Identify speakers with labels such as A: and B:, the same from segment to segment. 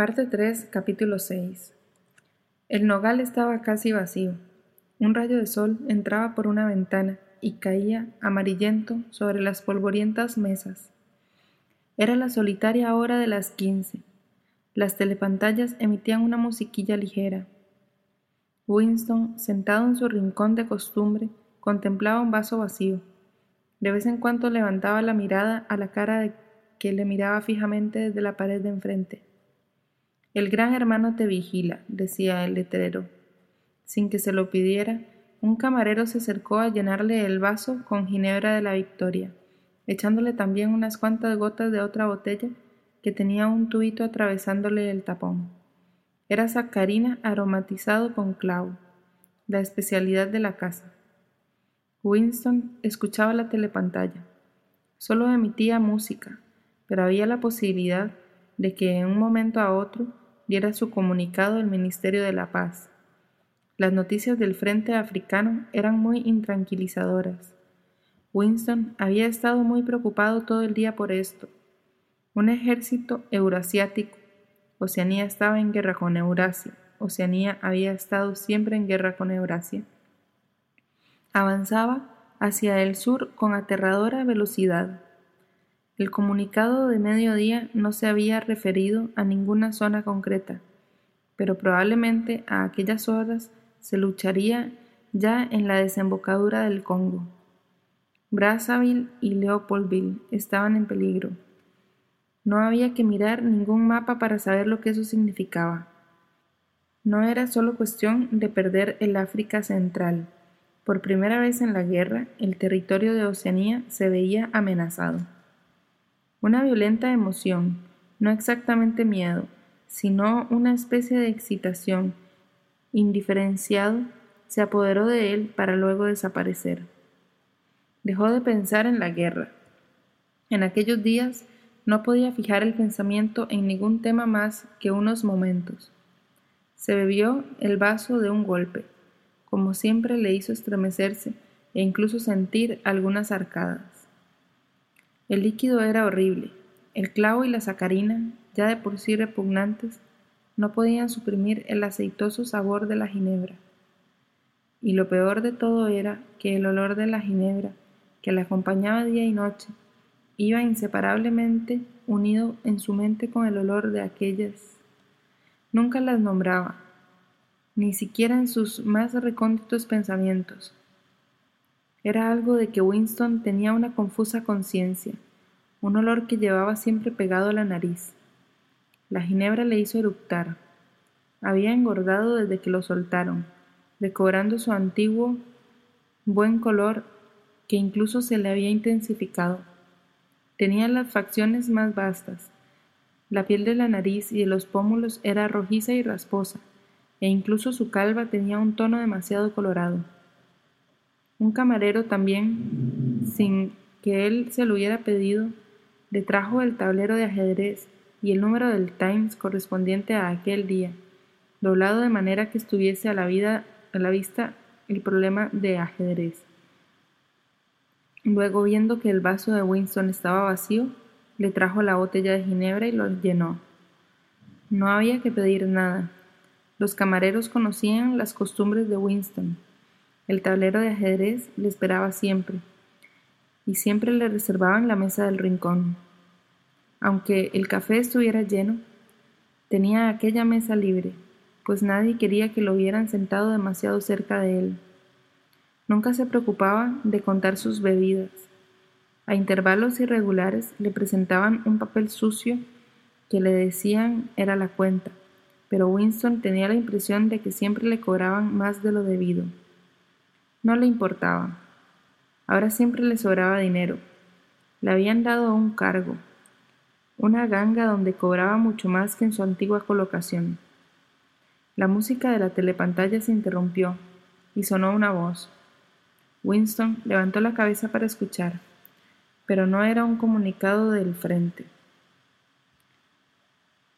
A: Parte 3, capítulo 6. El nogal estaba casi vacío. Un rayo de sol entraba por una ventana y caía amarillento sobre las polvorientas mesas. Era la solitaria hora de las quince. Las telepantallas emitían una musiquilla ligera. Winston, sentado en su rincón de costumbre, contemplaba un vaso vacío. De vez en cuando levantaba la mirada a la cara de que le miraba fijamente desde la pared de enfrente. El gran hermano te vigila, decía el letrero. Sin que se lo pidiera, un camarero se acercó a llenarle el vaso con ginebra de la Victoria, echándole también unas cuantas gotas de otra botella que tenía un tubito atravesándole el tapón. Era sacarina aromatizado con clavo, la especialidad de la casa. Winston escuchaba la telepantalla. Solo emitía música, pero había la posibilidad de que en un momento a otro diera su comunicado el Ministerio de la Paz. Las noticias del frente africano eran muy intranquilizadoras. Winston había estado muy preocupado todo el día por esto. Un ejército eurasiático. Oceanía estaba en guerra con Eurasia. Oceanía había estado siempre en guerra con Eurasia. Avanzaba hacia el sur con aterradora velocidad. El comunicado de mediodía no se había referido a ninguna zona concreta, pero probablemente a aquellas horas se lucharía ya en la desembocadura del Congo. Brazzaville y Leopoldville estaban en peligro. No había que mirar ningún mapa para saber lo que eso significaba. No era solo cuestión de perder el África Central. Por primera vez en la guerra, el territorio de Oceanía se veía amenazado. Una violenta emoción, no exactamente miedo, sino una especie de excitación, indiferenciado, se apoderó de él para luego desaparecer. Dejó de pensar en la guerra. En aquellos días no podía fijar el pensamiento en ningún tema más que unos momentos. Se bebió el vaso de un golpe, como siempre le hizo estremecerse e incluso sentir algunas arcadas. El líquido era horrible. El clavo y la sacarina, ya de por sí repugnantes, no podían suprimir el aceitoso sabor de la ginebra. Y lo peor de todo era que el olor de la ginebra, que la acompañaba día y noche, iba inseparablemente unido en su mente con el olor de aquellas. Nunca las nombraba, ni siquiera en sus más recónditos pensamientos. Era algo de que Winston tenía una confusa conciencia, un olor que llevaba siempre pegado a la nariz. La ginebra le hizo eructar. Había engordado desde que lo soltaron, recobrando su antiguo buen color que incluso se le había intensificado. Tenía las facciones más vastas. La piel de la nariz y de los pómulos era rojiza y rasposa, e incluso su calva tenía un tono demasiado colorado. Un camarero también, sin que él se lo hubiera pedido, le trajo el tablero de ajedrez y el número del Times correspondiente a aquel día, doblado de manera que estuviese a la, vida, a la vista el problema de ajedrez. Luego, viendo que el vaso de Winston estaba vacío, le trajo la botella de ginebra y lo llenó. No había que pedir nada. Los camareros conocían las costumbres de Winston. El tablero de ajedrez le esperaba siempre, y siempre le reservaban la mesa del rincón. Aunque el café estuviera lleno, tenía aquella mesa libre, pues nadie quería que lo hubieran sentado demasiado cerca de él. Nunca se preocupaba de contar sus bebidas. A intervalos irregulares le presentaban un papel sucio que le decían era la cuenta, pero Winston tenía la impresión de que siempre le cobraban más de lo debido. No le importaba. Ahora siempre le sobraba dinero. Le habían dado un cargo. una ganga donde cobraba mucho más que en su antigua colocación. La música de la telepantalla se interrumpió y sonó una voz. Winston levantó la cabeza para escuchar, pero no era un comunicado del frente.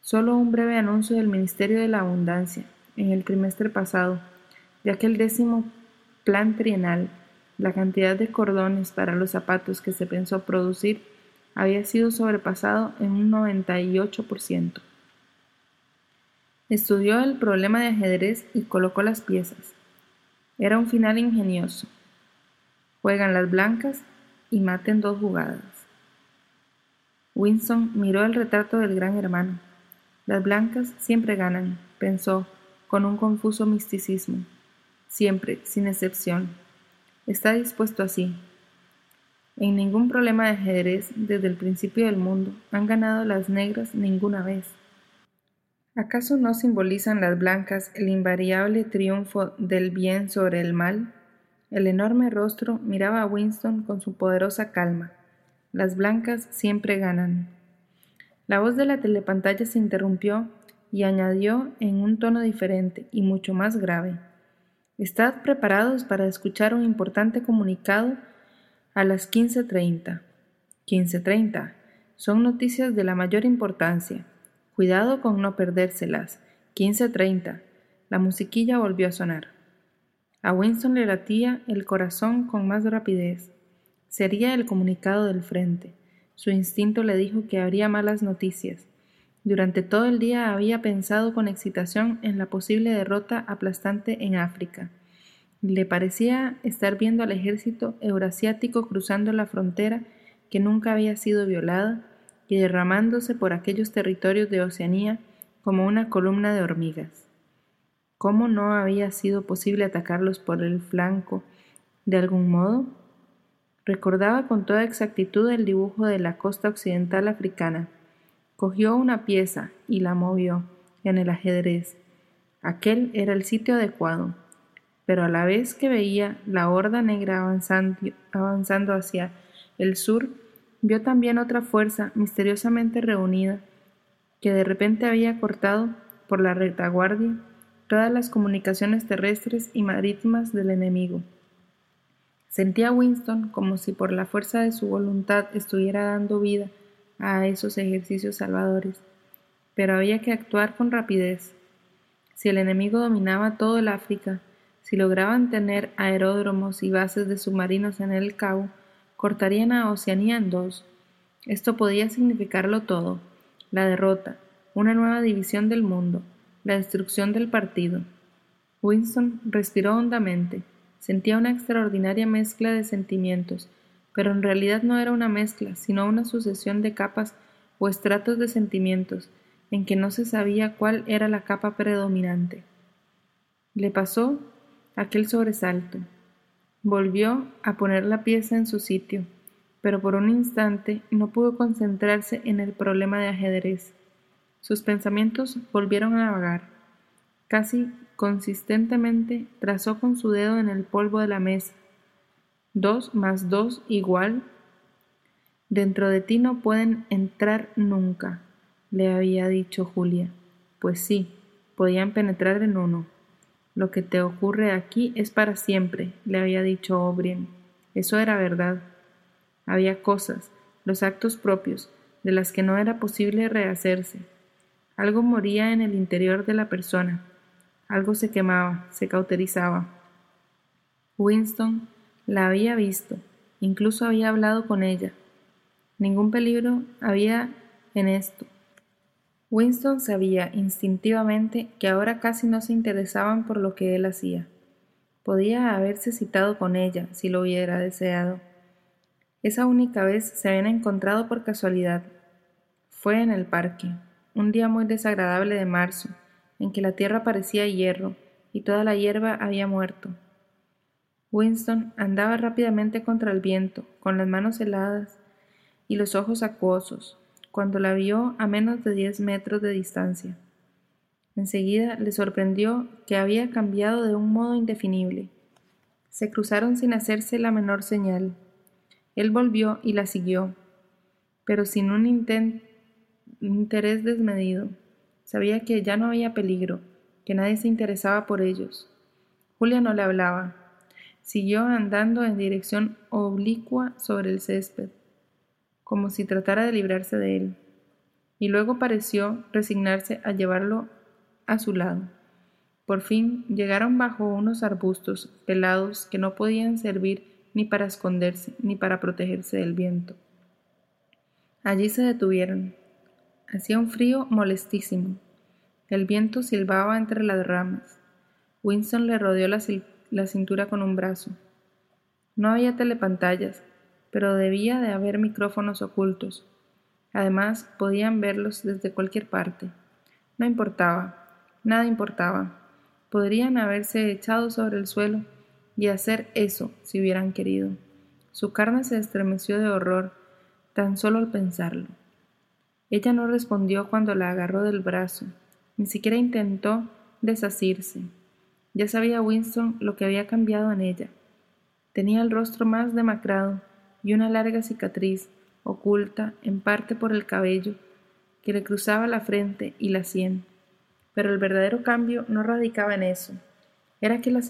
A: Solo un breve anuncio del Ministerio de la Abundancia en el trimestre pasado de aquel décimo plan trienal, la cantidad de cordones para los zapatos que se pensó producir había sido sobrepasado en un 98%. Estudió el problema de ajedrez y colocó las piezas. Era un final ingenioso. Juegan las blancas y maten dos jugadas. Winston miró el retrato del gran hermano. Las blancas siempre ganan, pensó, con un confuso misticismo. Siempre, sin excepción. Está dispuesto así, en ningún problema de ajedrez desde el principio del mundo han ganado las negras ninguna vez. ¿Acaso no simbolizan las blancas el invariable triunfo del bien sobre el mal? El enorme rostro miraba a Winston con su poderosa calma. Las blancas siempre ganan. La voz de la telepantalla se interrumpió y añadió en un tono diferente y mucho más grave. Estad preparados para escuchar un importante comunicado a las 15.30. 15.30. Son noticias de la mayor importancia. Cuidado con no perdérselas. 15.30. La musiquilla volvió a sonar. A Winston le latía el corazón con más rapidez. Sería el comunicado del frente. Su instinto le dijo que habría malas noticias. Durante todo el día había pensado con excitación en la posible derrota aplastante en África. Le parecía estar viendo al ejército eurasiático cruzando la frontera que nunca había sido violada y derramándose por aquellos territorios de Oceanía como una columna de hormigas. ¿Cómo no había sido posible atacarlos por el flanco de algún modo? Recordaba con toda exactitud el dibujo de la costa occidental africana. Cogió una pieza y la movió en el ajedrez. Aquel era el sitio adecuado pero a la vez que veía la horda negra avanzando, hacia el sur, vio también otra fuerza misteriosamente reunida, que de repente había cortado por la retaguardia todas las comunicaciones terrestres y marítimas del enemigo. Sentía Winston como si por la fuerza de su voluntad estuviera dando vida a esos ejercicios salvadores, pero había que actuar con rapidez. Si el enemigo dominaba todo el África, si lograban tener aeródromos y bases de submarinos en el Cabo, cortarían a Oceanía en dos. Esto podía significarlo todo, la derrota, una nueva división del mundo, la destrucción del partido. Winston respiró hondamente, sentía una extraordinaria mezcla de sentimientos, pero en realidad no era una mezcla, sino una sucesión de capas o estratos de sentimientos, en que no se sabía cuál era la capa predominante. Le pasó aquel sobresalto. Volvió a poner la pieza en su sitio, pero por un instante no pudo concentrarse en el problema de ajedrez. Sus pensamientos volvieron a vagar. Casi consistentemente trazó con su dedo en el polvo de la mesa. Dos más dos igual. Dentro de ti no pueden entrar nunca, le había dicho Julia. Pues sí, podían penetrar en uno. Lo que te ocurre aquí es para siempre, le había dicho O'Brien. Eso era verdad. Había cosas, los actos propios, de las que no era posible rehacerse. Algo moría en el interior de la persona, algo se quemaba, se cauterizaba. Winston la había visto, incluso había hablado con ella. Ningún peligro había en esto, Winston sabía instintivamente que ahora casi no se interesaban por lo que él hacía. Podía haberse citado con ella si lo hubiera deseado. Esa única vez se habían encontrado por casualidad. Fue en el parque, un día muy desagradable de marzo, en que la tierra parecía hierro y toda la hierba había muerto. Winston andaba rápidamente contra el viento, con las manos heladas y los ojos acuosos, cuando la vio a menos de diez metros de distancia. Enseguida le sorprendió que había cambiado de un modo indefinible. Se cruzaron sin hacerse la menor señal. Él volvió y la siguió, pero sin un interés desmedido. Sabía que ya no había peligro, que nadie se interesaba por ellos. Julia no le hablaba. Siguió andando en dirección oblicua sobre el césped, como si tratara de librarse de él, y luego pareció resignarse a llevarlo a su lado. Por fin llegaron bajo unos arbustos pelados que no podían servir ni para esconderse ni para protegerse del viento. Allí se detuvieron. Hacía un frío molestísimo. El viento silbaba entre las ramas. Winston le rodeó la, la cintura con un brazo. No había telepantallas, pero debía de haber micrófonos ocultos. Además, podían verlos desde cualquier parte. No importaba, nada importaba. Podrían haberse echado sobre el suelo y hacer eso si hubieran querido. Su carne se estremeció de horror tan solo al pensarlo. Ella no respondió cuando la agarró del brazo, ni siquiera intentó desasirse. Ya sabía Winston lo que había cambiado en ella. Tenía el rostro más demacrado y una larga cicatriz, oculta en parte por el cabello, que le cruzaba la frente y la sien. Pero el verdadero cambio no radicaba en eso. Era que la,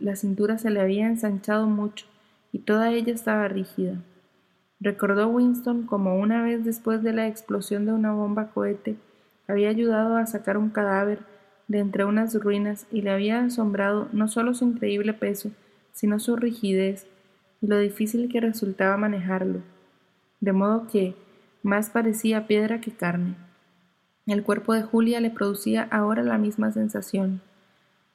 A: la cintura se le había ensanchado mucho y toda ella estaba rígida. Recordó Winston como una vez después de la explosión de una bomba cohete había ayudado a sacar un cadáver de entre unas ruinas y le había asombrado no solo su increíble peso, sino su rigidez y lo difícil que resultaba manejarlo, de modo que más parecía piedra que carne. El cuerpo de Julia le producía ahora la misma sensación.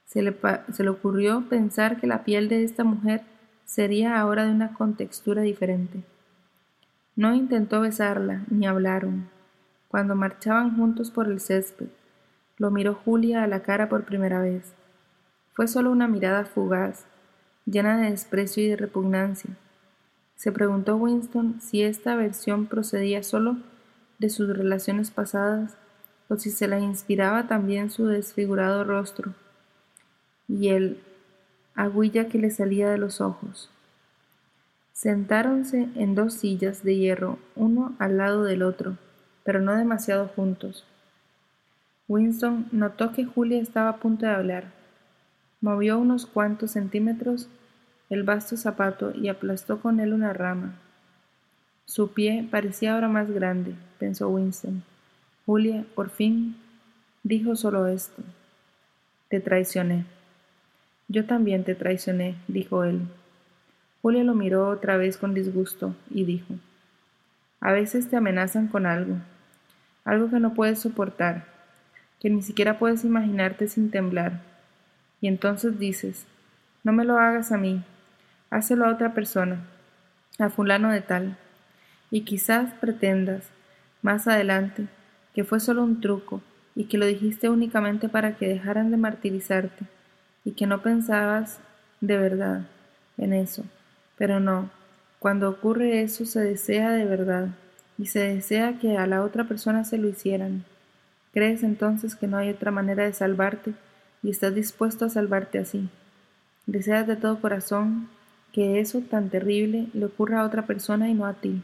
A: Se le, se le ocurrió pensar que la piel de esta mujer sería ahora de una contextura diferente. No intentó besarla, ni hablaron. Cuando marchaban juntos por el césped, lo miró Julia a la cara por primera vez. Fue solo una mirada fugaz, llena de desprecio y de repugnancia. Se preguntó Winston si esta versión procedía solo de sus relaciones pasadas o si se la inspiraba también su desfigurado rostro y el aguilla que le salía de los ojos. Sentáronse en dos sillas de hierro, uno al lado del otro, pero no demasiado juntos. Winston notó que Julia estaba a punto de hablar. Movió unos cuantos centímetros el vasto zapato y aplastó con él una rama. Su pie parecía ahora más grande, pensó Winston. Julia, por fin, dijo solo esto. Te traicioné. Yo también te traicioné, dijo él. Julia lo miró otra vez con disgusto y dijo, A veces te amenazan con algo, algo que no puedes soportar, que ni siquiera puedes imaginarte sin temblar. Y entonces dices, no me lo hagas a mí, hácelo a otra persona, a fulano de tal. Y quizás pretendas, más adelante, que fue solo un truco y que lo dijiste únicamente para que dejaran de martirizarte y que no pensabas de verdad en eso. Pero no, cuando ocurre eso se desea de verdad y se desea que a la otra persona se lo hicieran. Crees entonces que no hay otra manera de salvarte y estás dispuesto a salvarte así. Deseas de todo corazón que eso tan terrible le ocurra a otra persona y no a ti.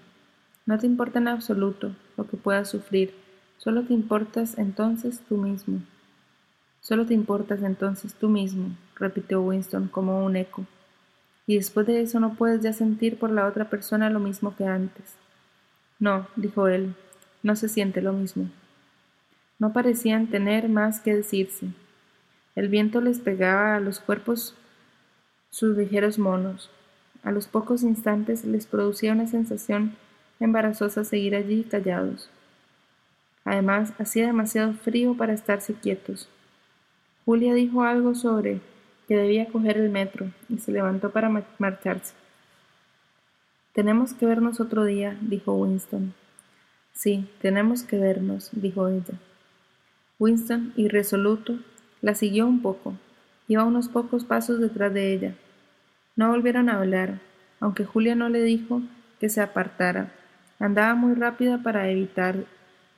A: No te importa en absoluto lo que puedas sufrir, solo te importas entonces tú mismo. Solo te importas entonces tú mismo, repitió Winston como un eco. Y después de eso no puedes ya sentir por la otra persona lo mismo que antes. No, dijo él, no se siente lo mismo. No parecían tener más que decirse. El viento les pegaba a los cuerpos sus ligeros monos. A los pocos instantes les producía una sensación embarazosa seguir allí callados. Además, hacía demasiado frío para estarse quietos. Julia dijo algo sobre que debía coger el metro y se levantó para marcharse. Tenemos que vernos otro día, dijo Winston. Sí, tenemos que vernos, dijo ella. Winston, irresoluto, la siguió un poco. Iba unos pocos pasos detrás de ella. No volvieron a hablar, aunque Julia no le dijo que se apartara. Andaba muy rápida para evitar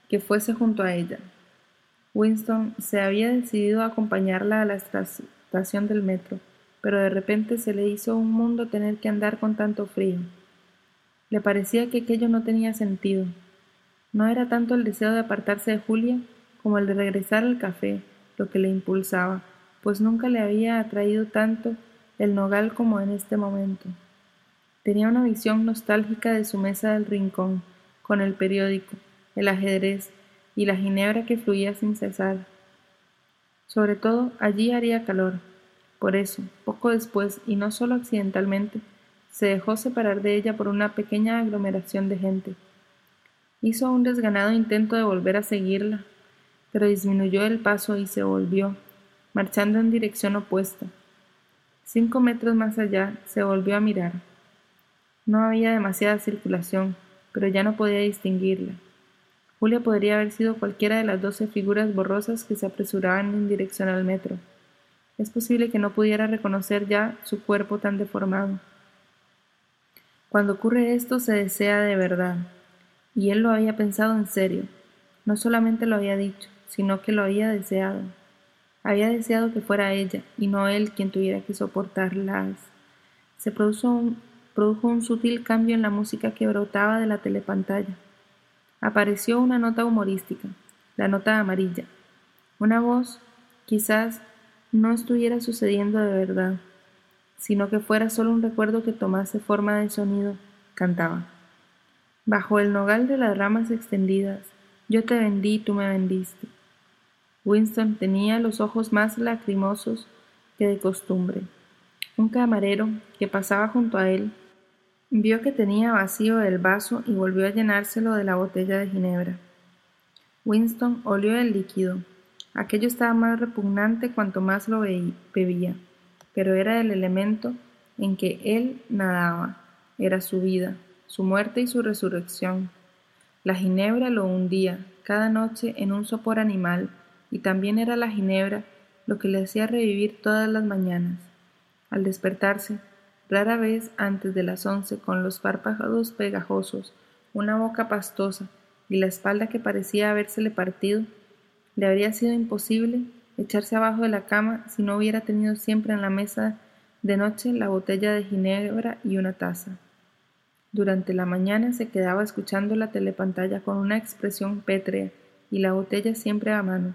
A: que fuese junto a ella. Winston se había decidido a acompañarla a la estación del metro, pero de repente se le hizo un mundo tener que andar con tanto frío. Le parecía que aquello no tenía sentido. No era tanto el deseo de apartarse de Julia como el de regresar al café lo que le impulsaba, pues nunca le había atraído tanto el nogal como en este momento. Tenía una visión nostálgica de su mesa del rincón, con el periódico, el ajedrez y la ginebra que fluía sin cesar. Sobre todo allí haría calor. Por eso, poco después, y no solo accidentalmente, se dejó separar de ella por una pequeña aglomeración de gente. Hizo un desganado intento de volver a seguirla, pero disminuyó el paso y se volvió, marchando en dirección opuesta. Cinco metros más allá se volvió a mirar. No había demasiada circulación, pero ya no podía distinguirla. Julia podría haber sido cualquiera de las doce figuras borrosas que se apresuraban en dirección al metro. Es posible que no pudiera reconocer ya su cuerpo tan deformado. Cuando ocurre esto se desea de verdad, y él lo había pensado en serio. No solamente lo había dicho, sino que lo había deseado. Había deseado que fuera ella, y no él quien tuviera que soportarlas. Se produjo un, produjo un sutil cambio en la música que brotaba de la telepantalla. Apareció una nota humorística, la nota amarilla. Una voz, quizás, no estuviera sucediendo de verdad, sino que fuera solo un recuerdo que tomase forma de sonido, cantaba. Bajo el nogal de las ramas extendidas, yo te vendí y tú me vendiste. Winston tenía los ojos más lacrimosos que de costumbre. Un camarero que pasaba junto a él Vio que tenía vacío el vaso y volvió a llenárselo de la botella de ginebra. Winston olió el líquido. Aquello estaba más repugnante cuanto más lo bebía, pero era el elemento en que él nadaba, era su vida, su muerte y su resurrección. La ginebra lo hundía cada noche en un sopor animal, y también era la ginebra lo que le hacía revivir todas las mañanas. Al despertarse, rara vez antes de las once, con los párpados pegajosos, una boca pastosa y la espalda que parecía habérsele partido, le habría sido imposible echarse abajo de la cama si no hubiera tenido siempre en la mesa de noche la botella de ginebra y una taza. Durante la mañana se quedaba escuchando la telepantalla con una expresión pétrea y la botella siempre a mano.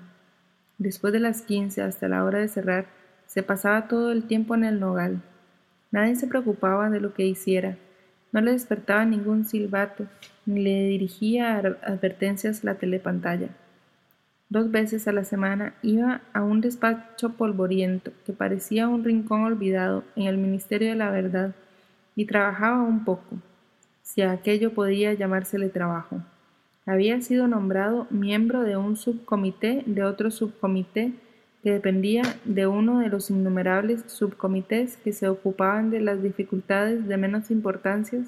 A: Después de las quince hasta la hora de cerrar, se pasaba todo el tiempo en el nogal, Nadie se preocupaba de lo que hiciera, no le despertaba ningún silbato, ni le dirigía advertencias la telepantalla. Dos veces a la semana iba a un despacho polvoriento que parecía un rincón olvidado en el Ministerio de la Verdad y trabajaba un poco, si aquello podía llamársele trabajo. Había sido nombrado miembro de un subcomité de otro subcomité que dependía de uno de los innumerables subcomités que se ocupaban de las dificultades de menos importancia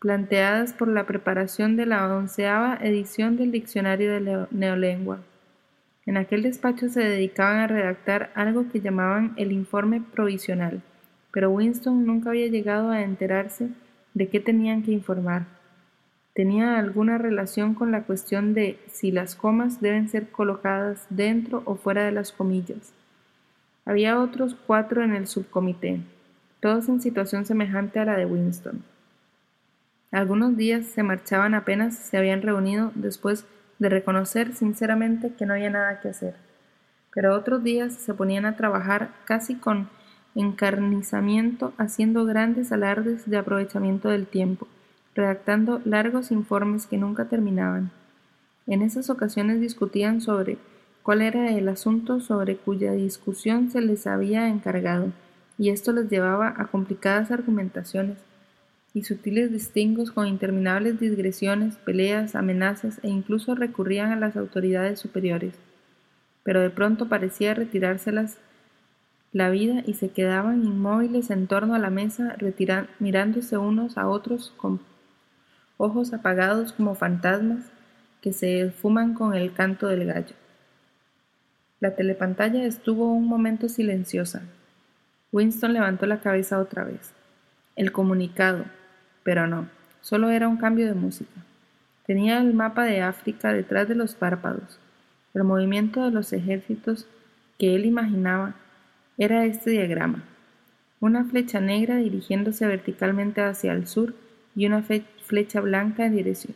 A: planteadas por la preparación de la onceava edición del Diccionario de Neolengua. En aquel despacho se dedicaban a redactar algo que llamaban el informe provisional, pero Winston nunca había llegado a enterarse de qué tenían que informar tenía alguna relación con la cuestión de si las comas deben ser colocadas dentro o fuera de las comillas. Había otros cuatro en el subcomité, todos en situación semejante a la de Winston. Algunos días se marchaban apenas se habían reunido después de reconocer sinceramente que no había nada que hacer, pero otros días se ponían a trabajar casi con encarnizamiento haciendo grandes alardes de aprovechamiento del tiempo redactando largos informes que nunca terminaban. En esas ocasiones discutían sobre cuál era el asunto sobre cuya discusión se les había encargado, y esto les llevaba a complicadas argumentaciones y sutiles distingos con interminables digresiones, peleas, amenazas e incluso recurrían a las autoridades superiores. Pero de pronto parecía retirárselas la vida y se quedaban inmóviles en torno a la mesa, mirándose unos a otros con ojos apagados como fantasmas que se esfuman con el canto del gallo. La telepantalla estuvo un momento silenciosa. Winston levantó la cabeza otra vez. El comunicado, pero no, solo era un cambio de música. Tenía el mapa de África detrás de los párpados. El movimiento de los ejércitos que él imaginaba era este diagrama. Una flecha negra dirigiéndose verticalmente hacia el sur y una flecha blanca en dirección,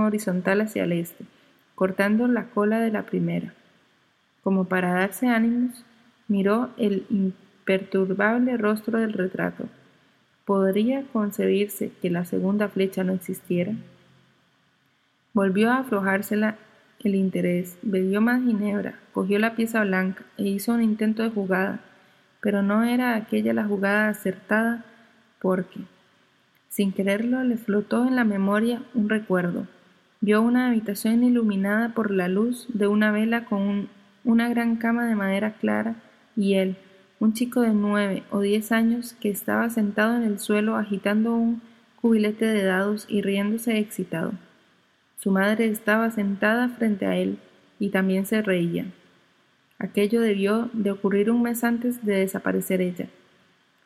A: horizontal hacia el este, cortando la cola de la primera. Como para darse ánimos, miró el imperturbable rostro del retrato. ¿Podría concebirse que la segunda flecha no existiera? Volvió a aflojársela el interés, bebió más ginebra, cogió la pieza blanca e hizo un intento de jugada, pero no era aquella la jugada acertada porque, sin quererlo, le flotó en la memoria un recuerdo. Vio una habitación iluminada por la luz de una vela con una gran cama de madera clara y él, un chico de nueve o diez años que estaba sentado en el suelo agitando un cubilete de dados y riéndose excitado. Su madre estaba sentada frente a él y también se reía. Aquello debió de ocurrir un mes antes de desaparecer ella.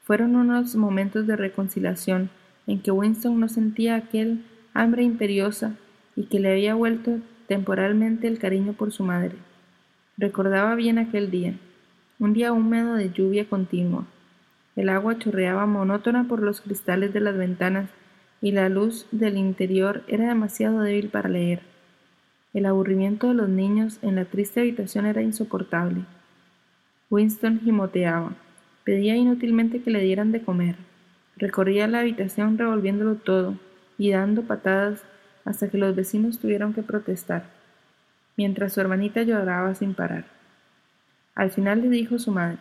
A: Fueron unos momentos de reconciliación en que Winston no sentía aquel hambre imperiosa y que le había vuelto temporalmente el cariño por su madre. Recordaba bien aquel día, un día húmedo de lluvia continua. El agua chorreaba monótona por los cristales de las ventanas y la luz del interior era demasiado débil para leer. El aburrimiento de los niños en la triste habitación era insoportable. Winston gimoteaba, pedía inútilmente que le dieran de comer. Recorría la habitación revolviéndolo todo y dando patadas hasta que los vecinos tuvieron que protestar, mientras su hermanita lloraba sin parar. Al final le dijo su madre,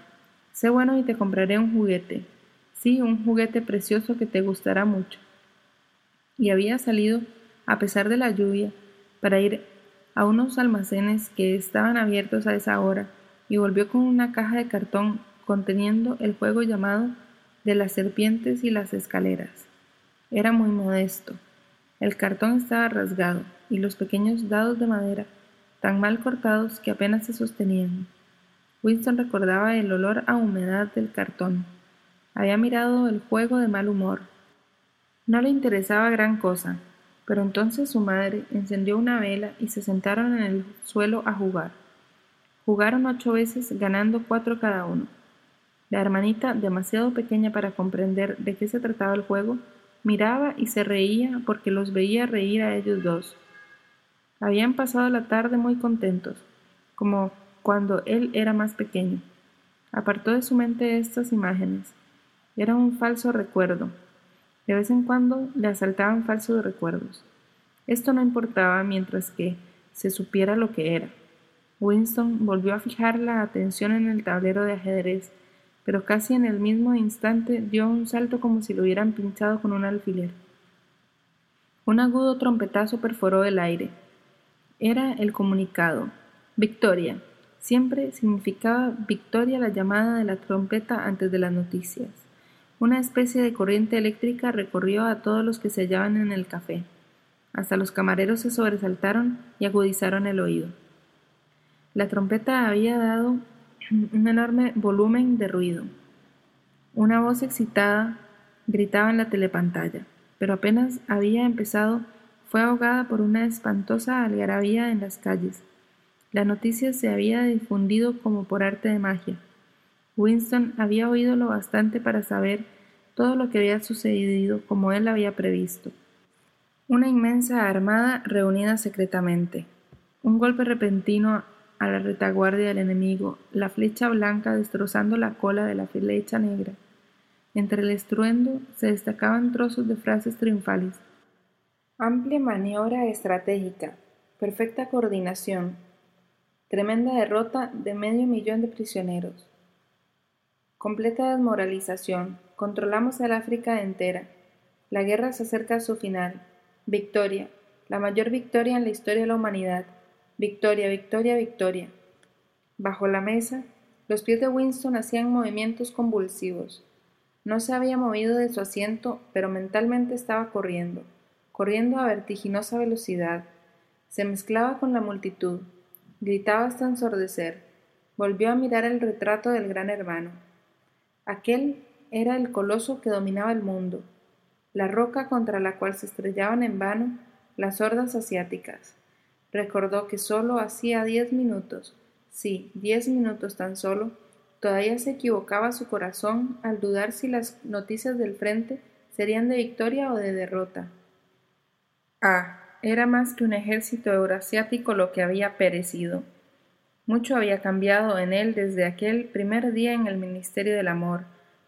A: Sé bueno y te compraré un juguete. Sí, un juguete precioso que te gustará mucho y había salido, a pesar de la lluvia, para ir a unos almacenes que estaban abiertos a esa hora y volvió con una caja de cartón conteniendo el juego llamado de las serpientes y las escaleras. Era muy modesto. El cartón estaba rasgado y los pequeños dados de madera tan mal cortados que apenas se sostenían. Winston recordaba el olor a humedad del cartón. Había mirado el juego de mal humor no le interesaba gran cosa, pero entonces su madre encendió una vela y se sentaron en el suelo a jugar. Jugaron ocho veces, ganando cuatro cada uno. La hermanita, demasiado pequeña para comprender de qué se trataba el juego, miraba y se reía porque los veía reír a ellos dos. Habían pasado la tarde muy contentos, como cuando él era más pequeño. Apartó de su mente estas imágenes. Era un falso recuerdo, de vez en cuando le asaltaban falsos recuerdos. Esto no importaba mientras que se supiera lo que era. Winston volvió a fijar la atención en el tablero de ajedrez, pero casi en el mismo instante dio un salto como si lo hubieran pinchado con un alfiler. Un agudo trompetazo perforó el aire. Era el comunicado. Victoria. Siempre significaba victoria la llamada de la trompeta antes de las noticias. Una especie de corriente eléctrica recorrió a todos los que se hallaban en el café. Hasta los camareros se sobresaltaron y agudizaron el oído. La trompeta había dado un enorme volumen de ruido. Una voz excitada gritaba en la telepantalla, pero apenas había empezado fue ahogada por una espantosa algarabía en las calles. La noticia se había difundido como por arte de magia. Winston había oído lo bastante para saber todo lo que había sucedido como él había previsto. Una inmensa armada reunida secretamente. Un golpe repentino a la retaguardia del enemigo, la flecha blanca destrozando la cola de la flecha negra. Entre el estruendo se destacaban trozos de frases triunfales. Amplia maniobra estratégica, perfecta coordinación, tremenda derrota de medio millón de prisioneros. Completa desmoralización. Controlamos el África entera. La guerra se acerca a su final. Victoria. La mayor victoria en la historia de la humanidad. Victoria, victoria, victoria. Bajo la mesa, los pies de Winston hacían movimientos convulsivos. No se había movido de su asiento, pero mentalmente estaba corriendo, corriendo a vertiginosa velocidad. Se mezclaba con la multitud. Gritaba hasta ensordecer. Volvió a mirar el retrato del gran hermano. Aquel era el coloso que dominaba el mundo, la roca contra la cual se estrellaban en vano las hordas asiáticas. Recordó que sólo hacía diez minutos, sí, diez minutos tan solo, todavía se equivocaba su corazón al dudar si las noticias del frente serían de victoria o de derrota. Ah, era más que un ejército euroasiático lo que había perecido. Mucho había cambiado en él desde aquel primer día en el Ministerio del Amor,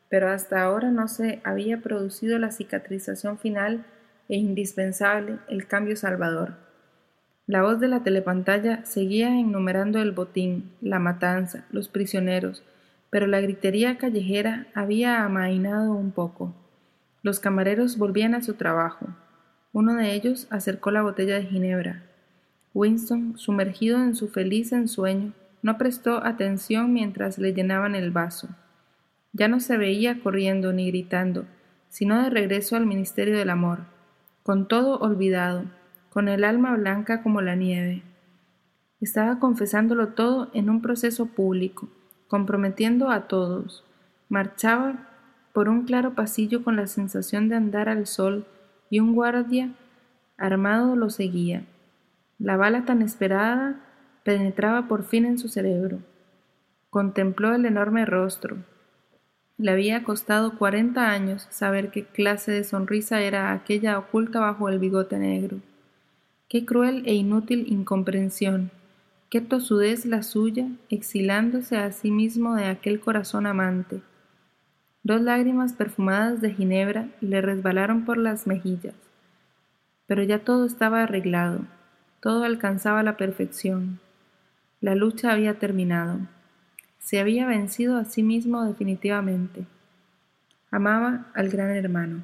A: pero hasta ahora no se había producido la cicatrización final e indispensable, el cambio salvador. La voz de la telepantalla seguía enumerando el botín, la matanza, los prisioneros, pero la gritería callejera había amainado un poco. Los camareros volvían a su trabajo. Uno de ellos acercó la botella de ginebra. Winston, sumergido en su feliz ensueño, no prestó atención mientras le llenaban el vaso. Ya no se veía corriendo ni gritando, sino de regreso al ministerio del amor, con todo olvidado, con el alma blanca como la nieve. Estaba confesándolo todo en un proceso público, comprometiendo a todos. Marchaba por un claro pasillo con la sensación de andar al sol y un guardia armado lo seguía. La bala tan esperada penetraba por fin en su cerebro. Contempló el enorme rostro. Le había costado cuarenta años saber qué clase de sonrisa era aquella oculta bajo el bigote negro. Qué cruel e inútil incomprensión, qué tosudez la suya, exilándose a sí mismo de aquel corazón amante. Dos lágrimas perfumadas de ginebra le resbalaron por las mejillas. Pero ya todo estaba arreglado, todo alcanzaba la perfección. La lucha había terminado. Se había vencido a sí mismo definitivamente. Amaba al gran hermano.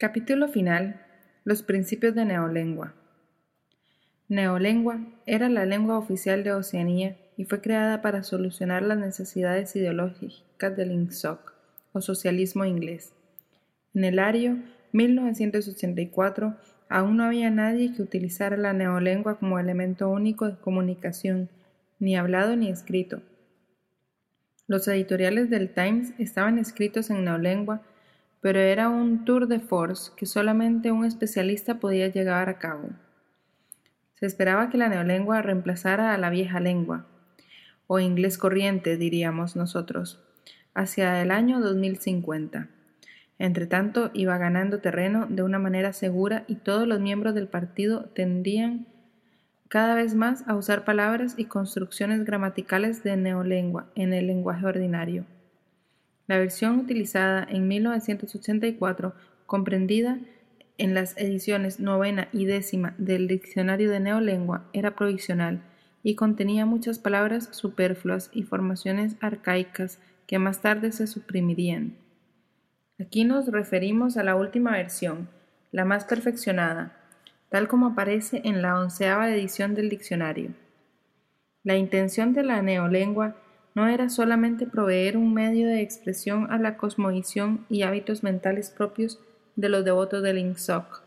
A: Capítulo final. Los principios de Neolengua. Neolengua era la lengua oficial de Oceanía y fue creada para solucionar las necesidades ideológicas del INSOC, o socialismo inglés. En el año 1984 aún no había nadie que utilizara la neolengua como elemento único de comunicación, ni hablado ni escrito. Los editoriales del Times estaban escritos en neolengua pero era un tour de force que solamente un especialista podía llevar a cabo. Se esperaba que la neolengua reemplazara a la vieja lengua, o inglés corriente, diríamos nosotros, hacia el año 2050. Entretanto, iba ganando terreno de una manera segura y todos los miembros del partido tendían cada vez más a usar palabras y construcciones gramaticales de neolengua en el lenguaje ordinario. La versión utilizada en 1984, comprendida en las ediciones novena y décima del Diccionario de Neolengua, era provisional y contenía muchas palabras superfluas y formaciones arcaicas que más tarde se suprimirían. Aquí nos referimos a la última versión, la más perfeccionada, tal como aparece en la onceava edición del diccionario. La intención de la neolengua no era solamente proveer un medio de expresión a la cosmovisión y hábitos mentales propios de los devotos del Ingsoc,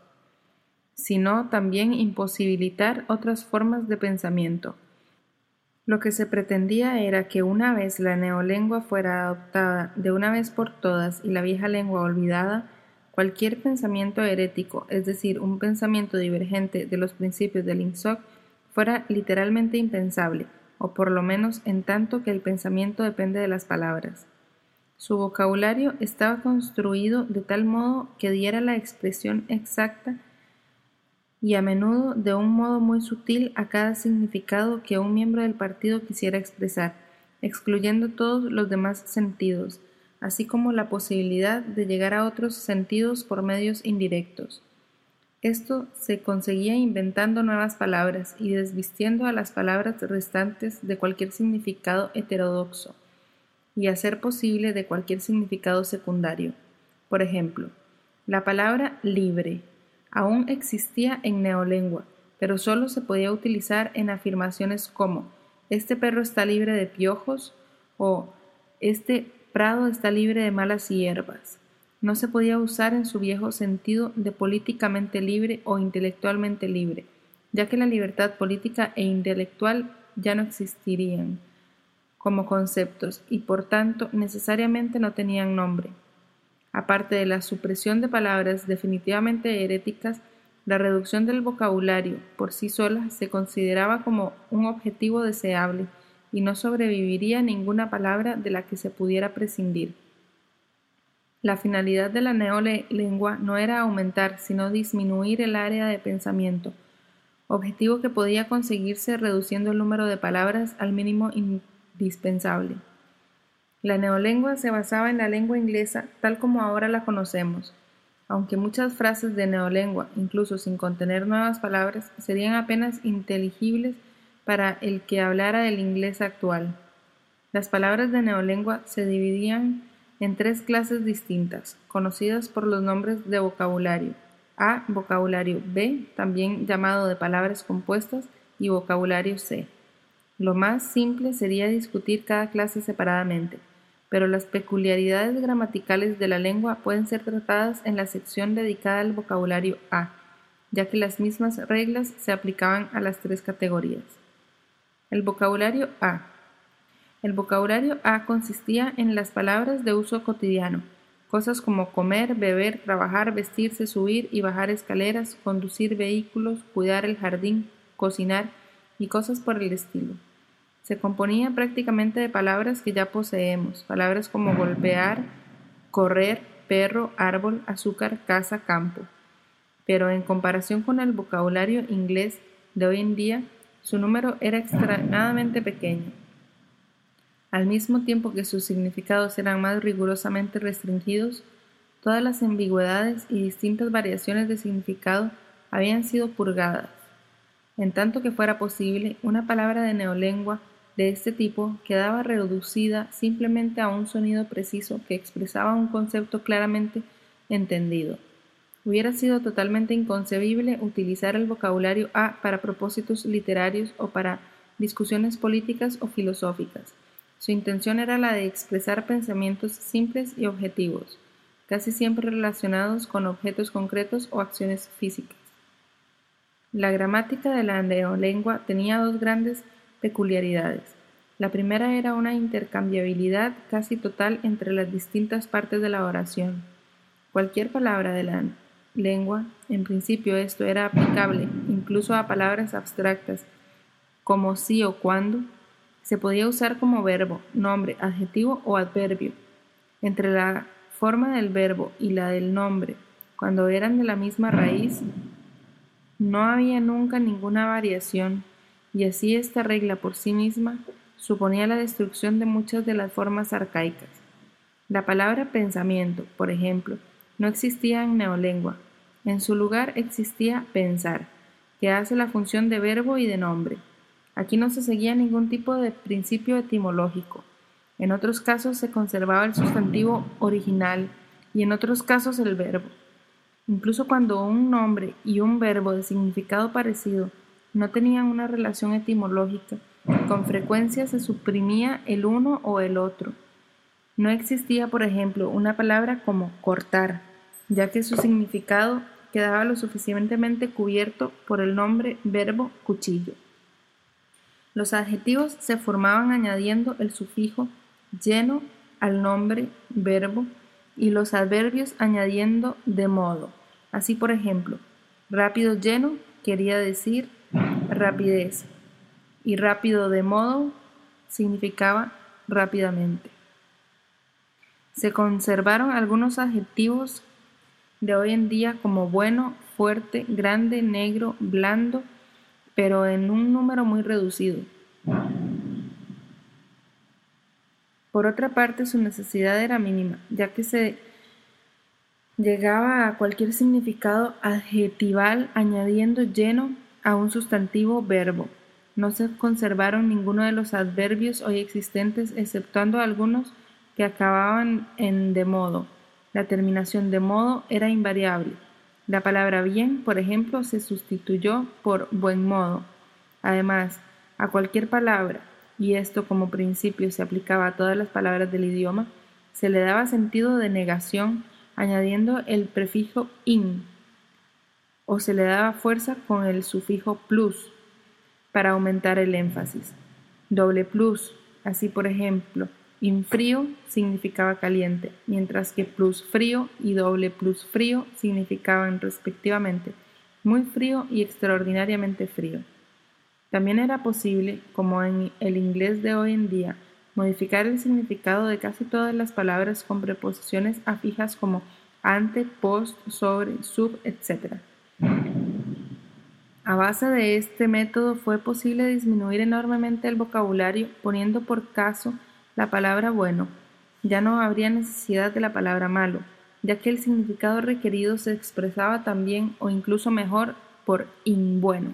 A: sino también imposibilitar otras formas de pensamiento. Lo que se pretendía era que una vez la neolengua fuera adoptada de una vez por todas y la vieja lengua olvidada, cualquier pensamiento herético, es decir, un pensamiento divergente de los principios del Ingsoc, fuera literalmente impensable o por lo menos en tanto que el pensamiento depende de las palabras. Su vocabulario estaba construido de tal modo que diera la expresión exacta y a menudo de un modo muy sutil a cada significado que un miembro del partido quisiera expresar, excluyendo todos los demás sentidos, así como la posibilidad de llegar a otros sentidos por medios indirectos. Esto se conseguía inventando nuevas palabras y desvistiendo a las palabras restantes de cualquier significado heterodoxo y a ser posible de cualquier significado secundario. Por ejemplo, la palabra libre aún existía en neolengua, pero solo se podía utilizar en afirmaciones como este perro está libre de piojos o este prado está libre de malas hierbas no se podía usar en su viejo sentido de políticamente libre o intelectualmente libre, ya que la libertad política e intelectual ya no existirían como conceptos y por tanto necesariamente no tenían nombre. Aparte de la supresión de palabras definitivamente heréticas, la reducción del vocabulario por sí sola se consideraba como un objetivo deseable y no sobreviviría ninguna palabra de la que se pudiera prescindir. La finalidad de la neolengua no era aumentar, sino disminuir el área de pensamiento, objetivo que podía conseguirse reduciendo el número de palabras al mínimo indispensable. La neolengua se basaba en la lengua inglesa tal como ahora la conocemos, aunque muchas frases de neolengua, incluso sin contener nuevas palabras, serían apenas inteligibles para el que hablara el inglés actual. Las palabras de neolengua se dividían en tres clases distintas, conocidas por los nombres de vocabulario. A. Vocabulario B, también llamado de palabras compuestas, y vocabulario C. Lo más simple sería discutir cada clase separadamente, pero las peculiaridades gramaticales de la lengua pueden ser tratadas en la sección dedicada al vocabulario A, ya que las mismas reglas se aplicaban a las tres categorías. El vocabulario A el vocabulario A consistía en las palabras de uso cotidiano, cosas como comer, beber, trabajar, vestirse, subir y bajar escaleras, conducir vehículos, cuidar el jardín, cocinar y cosas por el estilo. Se componía prácticamente de palabras que ya poseemos, palabras como golpear, correr, perro, árbol, azúcar, casa, campo. Pero en comparación con el vocabulario inglés de hoy en día, su número era extremadamente pequeño. Al mismo tiempo que sus significados eran más rigurosamente restringidos, todas las ambigüedades y distintas variaciones de significado habían sido purgadas. En tanto que fuera posible, una palabra de neolengua de este tipo quedaba reducida simplemente a un sonido preciso que expresaba un concepto claramente entendido. Hubiera sido totalmente inconcebible utilizar el vocabulario A para propósitos literarios o para discusiones políticas o filosóficas. Su intención era la de expresar pensamientos simples y objetivos, casi siempre relacionados con objetos concretos o acciones físicas. La gramática de la neolengua tenía dos grandes peculiaridades. La primera era una intercambiabilidad casi total entre las distintas partes de la oración. Cualquier palabra de la lengua, en principio esto era aplicable incluso a palabras abstractas como sí o cuando, se podía usar como verbo, nombre, adjetivo o adverbio. Entre la forma del verbo y la del nombre, cuando eran de la misma raíz, no había nunca ninguna variación, y así esta regla por sí misma suponía la destrucción de muchas de las formas arcaicas. La palabra pensamiento, por ejemplo, no existía en neolengua. En su lugar existía pensar, que hace la función de verbo y de nombre. Aquí no se seguía ningún tipo de principio etimológico. En otros casos se conservaba el sustantivo original y en otros casos el verbo. Incluso cuando un nombre y un verbo de significado parecido no tenían una relación etimológica, con frecuencia se suprimía el uno o el otro. No existía, por ejemplo, una palabra como cortar, ya que su significado quedaba lo suficientemente cubierto por el nombre verbo cuchillo. Los adjetivos se formaban añadiendo el sufijo lleno al nombre verbo y los adverbios añadiendo de modo. Así, por ejemplo, rápido lleno quería decir rapidez y rápido de modo significaba rápidamente. Se conservaron algunos adjetivos de hoy en día como bueno, fuerte, grande, negro, blando, pero en un número muy reducido. Por otra parte, su necesidad era mínima, ya que se llegaba a cualquier significado adjetival añadiendo lleno a un sustantivo verbo. No se conservaron ninguno de los adverbios hoy existentes, exceptuando algunos que acababan en de modo. La terminación de modo era invariable. La palabra bien, por ejemplo, se sustituyó por buen modo. Además, a cualquier palabra, y esto como principio se aplicaba a todas las palabras del idioma, se le daba sentido de negación añadiendo el prefijo in, o se le daba fuerza con el sufijo plus para aumentar el énfasis. Doble plus, así por ejemplo, infrío significaba caliente, mientras que plus frío y doble plus frío significaban respectivamente muy frío y extraordinariamente frío. También era posible, como en el inglés de hoy en día, modificar el significado de casi todas las palabras con preposiciones afijas como ante, post, sobre, sub, etc. A base de este método fue posible disminuir enormemente el vocabulario poniendo por caso la palabra bueno. Ya no habría necesidad de la palabra malo, ya que el significado requerido se expresaba también o incluso mejor por inbueno.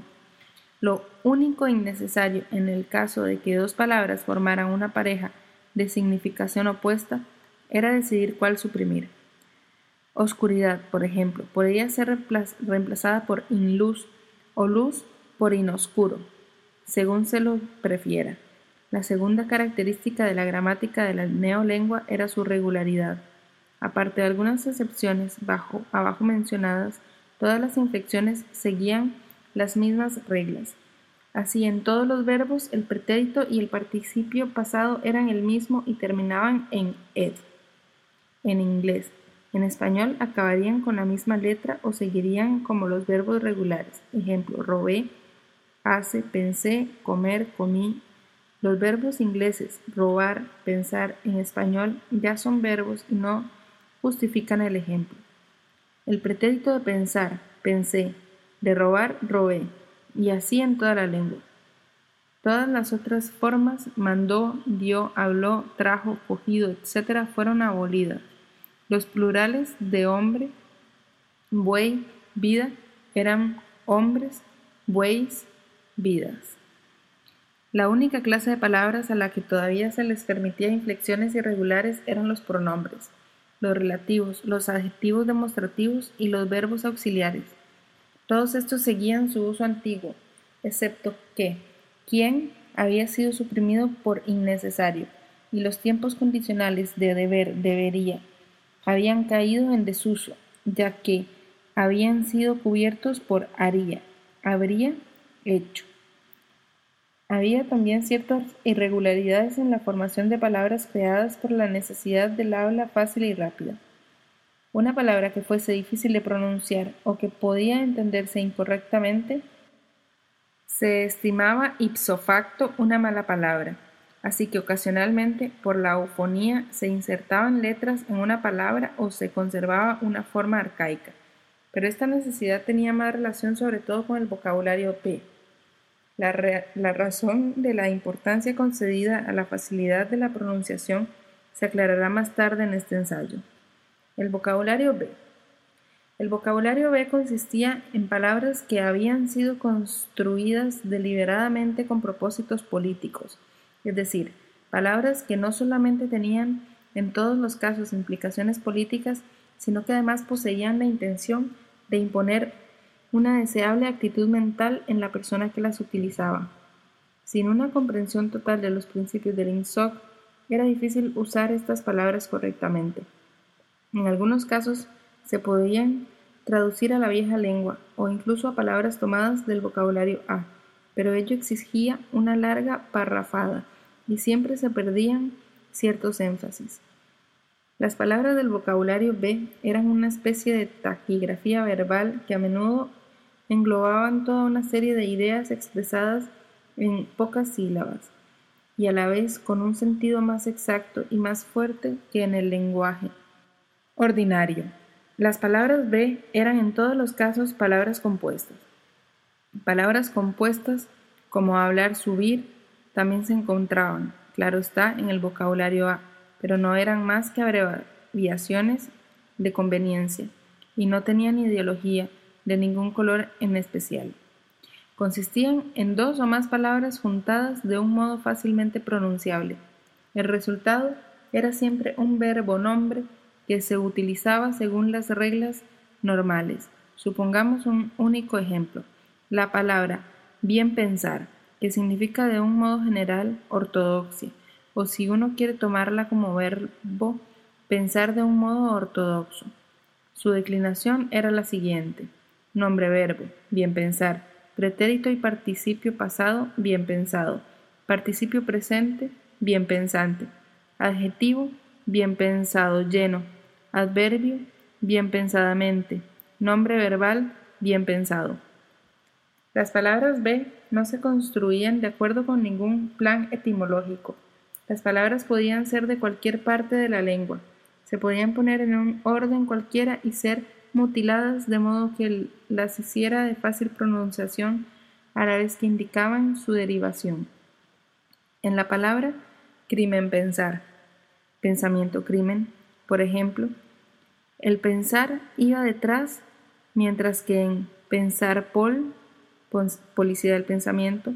A: Lo único innecesario en el caso de que dos palabras formaran una pareja de significación opuesta era decidir cuál suprimir. Oscuridad, por ejemplo, podría ser reemplazada por inluz o luz por inoscuro, según se lo prefiera. La segunda característica de la gramática de la neolengua era su regularidad. Aparte de algunas excepciones bajo, abajo mencionadas, todas las inflexiones seguían las mismas reglas. Así, en todos los verbos, el pretérito y el participio pasado eran el mismo y terminaban en ed. En inglés, en español acabarían con la misma letra o seguirían como los verbos regulares. Ejemplo, robé, hace, pensé, comer, comí. Los verbos ingleses robar, pensar en español ya son verbos y no justifican el ejemplo. El pretérito de pensar, pensé, de robar, robé, y así en toda la lengua. Todas las otras formas, mandó, dio, habló, trajo, cogido, etc., fueron abolidas. Los plurales de hombre, buey, vida, eran hombres, bueyes, vidas. La única clase de palabras a la que todavía se les permitía inflexiones irregulares eran los pronombres, los relativos, los adjetivos demostrativos y los verbos auxiliares. Todos estos seguían su uso antiguo, excepto que quien había sido suprimido por innecesario, y los tiempos condicionales de deber, debería, habían caído en desuso, ya que habían sido cubiertos por haría, habría hecho. Había también ciertas irregularidades en la formación de palabras creadas por la necesidad del habla fácil y rápida. Una palabra que fuese difícil de pronunciar o que podía entenderse incorrectamente se estimaba ipso facto una mala palabra, así que ocasionalmente por la eufonía se insertaban letras en una palabra o se conservaba una forma arcaica, pero esta necesidad tenía más relación sobre todo con el vocabulario P. La, la razón de la importancia concedida a la facilidad de la pronunciación se aclarará más tarde en este ensayo. El vocabulario B. El vocabulario B consistía en palabras que habían sido construidas deliberadamente con propósitos políticos, es decir, palabras que no solamente tenían en todos los casos implicaciones políticas, sino que además poseían la intención de imponer una deseable actitud mental en la persona que las utilizaba. Sin una comprensión total de los principios del INSOC, era difícil usar estas palabras correctamente. En algunos casos se podían traducir a la vieja lengua o incluso a palabras tomadas del vocabulario A, pero ello exigía una larga parrafada y siempre se perdían ciertos énfasis. Las palabras del vocabulario B eran una especie de taquigrafía verbal que a menudo englobaban toda una serie de ideas expresadas en pocas sílabas y a la vez con un sentido más exacto y más fuerte que en el lenguaje ordinario. Las palabras B eran en todos los casos palabras compuestas. Palabras compuestas como hablar, subir, también se encontraban, claro está, en el vocabulario A, pero no eran más que abreviaciones de conveniencia y no tenían ideología de ningún color en especial. Consistían en dos o más palabras juntadas de un modo fácilmente pronunciable. El resultado era siempre un verbo nombre que se utilizaba según las reglas normales. Supongamos un único ejemplo. La palabra bien pensar, que significa de un modo general ortodoxia, o si uno quiere tomarla como verbo, pensar de un modo ortodoxo. Su declinación era la siguiente. Nombre verbo, bien pensar. Pretérito y participio pasado, bien pensado, participio presente, bien pensante, adjetivo, bien pensado, lleno, adverbio, bien pensadamente, nombre verbal, bien pensado. Las palabras B no se construían de acuerdo con ningún plan etimológico. Las palabras podían ser de cualquier parte de la lengua, se podían poner en un orden cualquiera y ser mutiladas de modo que las hiciera de fácil pronunciación a la vez que indicaban su derivación. En la palabra crimen pensar, pensamiento crimen, por ejemplo, el pensar iba detrás, mientras que en pensar pol, policía del pensamiento,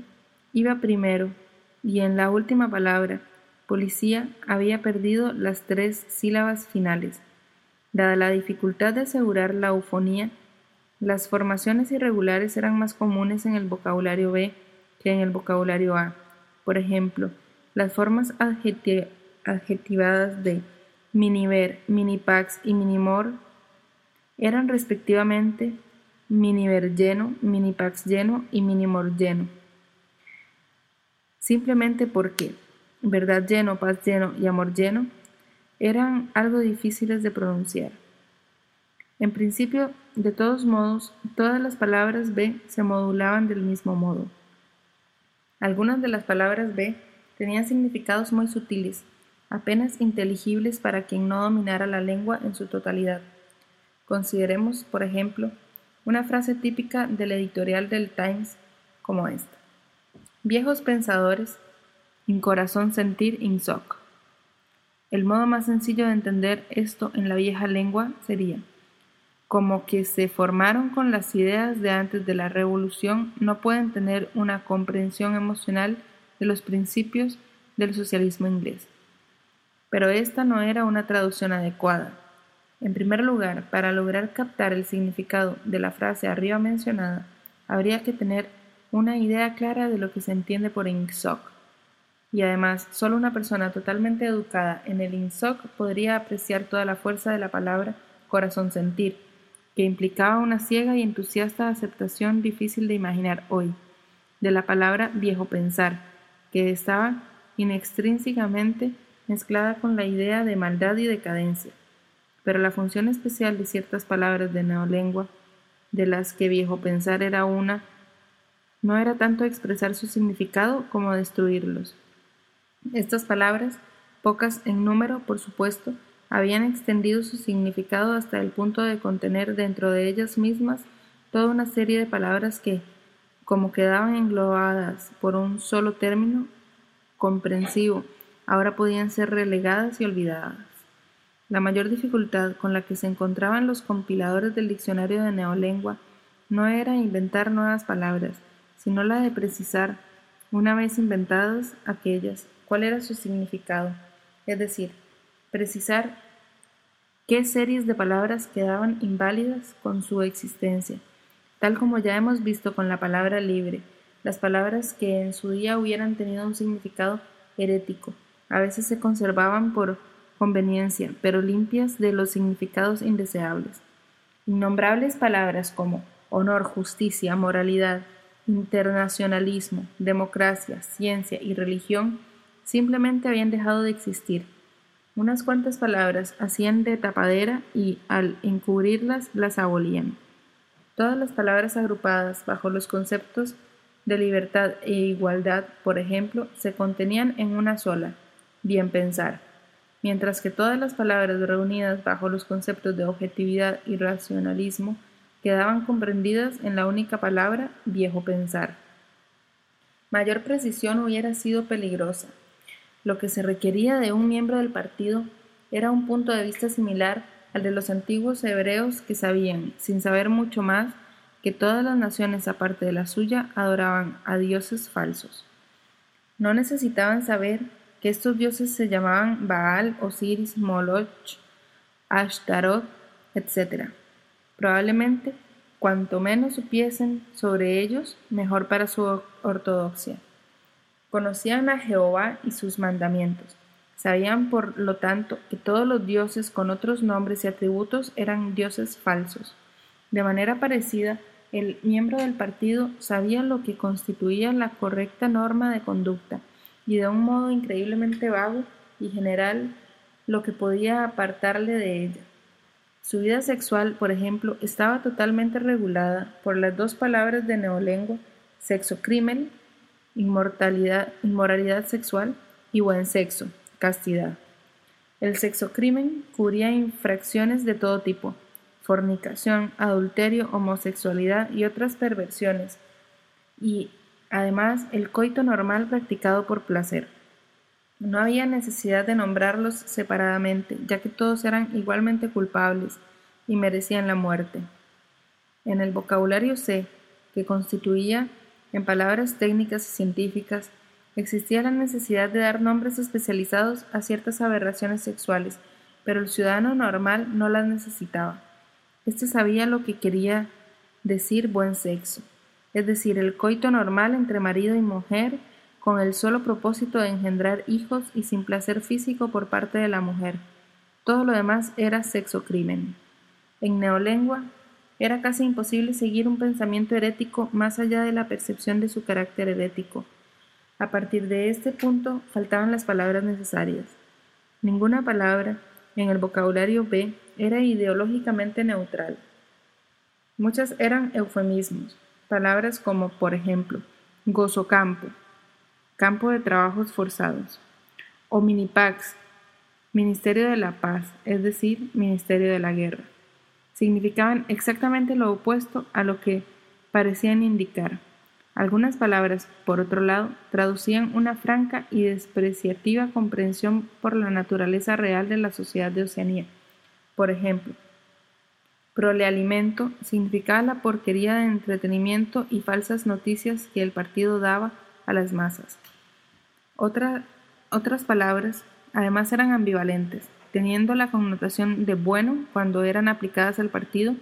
A: iba primero, y en la última palabra, policía, había perdido las tres sílabas finales. Dada la dificultad de asegurar la eufonía, las formaciones irregulares eran más comunes en el vocabulario B que en el vocabulario A. Por ejemplo, las formas adjetivadas de miniver, minipax y minimor eran respectivamente miniver lleno, minipax lleno y minimor lleno. Simplemente porque verdad lleno, paz lleno y amor lleno eran algo difíciles de pronunciar. En principio, de todos modos, todas las palabras B se modulaban del mismo modo. Algunas de las palabras B tenían significados muy sutiles, apenas inteligibles para quien no dominara la lengua en su totalidad. Consideremos, por ejemplo, una frase típica del editorial del Times como esta. Viejos pensadores, in corazón sentir in soc. El modo más sencillo de entender esto en la vieja lengua sería, como que se formaron con las ideas de antes de la revolución, no pueden tener una comprensión emocional de los principios del socialismo inglés. Pero esta no era una traducción adecuada. En primer lugar, para lograr captar el significado de la frase arriba mencionada, habría que tener una idea clara de lo que se entiende por INSOC y además solo una persona totalmente educada en el INSOC podría apreciar toda la fuerza de la palabra corazón sentir, que implicaba una ciega y entusiasta aceptación difícil de imaginar hoy, de la palabra viejo pensar, que estaba inextrínsecamente mezclada con la idea de maldad y decadencia. Pero la función especial de ciertas palabras de neolengua, de las que viejo pensar era una, no era tanto expresar su significado como destruirlos. Estas palabras, pocas en número, por supuesto, habían extendido su significado hasta el punto de contener dentro de ellas mismas toda una serie de palabras que, como quedaban englobadas por un solo término comprensivo, ahora podían ser relegadas y olvidadas. La mayor dificultad con la que se encontraban los compiladores del diccionario de neolengua no era inventar nuevas palabras, sino la de precisar, una vez inventadas, aquellas cuál era su significado, es decir, precisar qué series de palabras quedaban inválidas con su existencia, tal como ya hemos visto con la palabra libre, las palabras que en su día hubieran tenido un significado herético, a veces se conservaban por conveniencia, pero limpias de los significados indeseables. Innombrables palabras como honor, justicia, moralidad, internacionalismo, democracia, ciencia y religión simplemente habían dejado de existir. Unas cuantas palabras hacían de tapadera y al encubrirlas las abolían. Todas las palabras agrupadas bajo los conceptos de libertad e igualdad, por ejemplo, se contenían en una sola, bien pensar. mientras que todas las palabras reunidas bajo los conceptos de objetividad y racionalismo quedaban comprendidas en la única palabra viejo pensar. Mayor precisión hubiera sido peligrosa. Lo que se requería de un miembro del partido era un punto de vista similar al de los antiguos hebreos que sabían, sin saber mucho más, que todas las naciones aparte de la suya adoraban a dioses falsos. No necesitaban saber que estos dioses se llamaban Baal, Osiris, Moloch, Ashtaroth, etc. Probablemente, cuanto menos supiesen sobre ellos, mejor para su ortodoxia. Conocían a Jehová y sus mandamientos. Sabían, por lo tanto, que todos los dioses con otros nombres y atributos eran dioses falsos. De manera parecida, el miembro del partido sabía lo que constituía la correcta norma de conducta y de un modo increíblemente vago y general lo que podía apartarle de ella. Su vida sexual, por ejemplo, estaba totalmente regulada por las dos palabras de neolengua sexo-crimen, inmortalidad, inmoralidad sexual y buen sexo, castidad. El sexo-crimen cubría infracciones de todo tipo, fornicación, adulterio, homosexualidad y otras perversiones, y además el coito normal practicado por placer. No había necesidad de nombrarlos separadamente, ya que todos eran igualmente culpables y merecían la muerte. En el vocabulario C, que constituía, en palabras técnicas y científicas, existía la necesidad de dar nombres especializados a ciertas aberraciones sexuales, pero el ciudadano normal no las necesitaba. Este sabía lo que quería decir buen sexo, es decir, el coito normal entre marido y mujer con el solo propósito de engendrar hijos y sin placer físico por parte de la mujer. Todo lo demás era sexo crimen. En neolengua era casi imposible seguir un pensamiento herético más allá de la percepción de su carácter herético. A partir de este punto faltaban las palabras necesarias. Ninguna palabra, en el vocabulario B era ideológicamente neutral. Muchas eran eufemismos, palabras como, por ejemplo, gozo campo, campo de trabajos forzados, o minipax, Ministerio de la Paz, es decir, Ministerio de la Guerra. Significaban exactamente lo opuesto a lo que parecían indicar. Algunas palabras, por otro lado, traducían una franca y despreciativa comprensión por la naturaleza real de la sociedad de Oceanía. Por ejemplo, prolealimento significaba la porquería de entretenimiento y falsas noticias que el partido daba a las masas. otras palabras, además, eran ambivalentes, teniendo la connotación de bueno cuando eran aplicadas al partido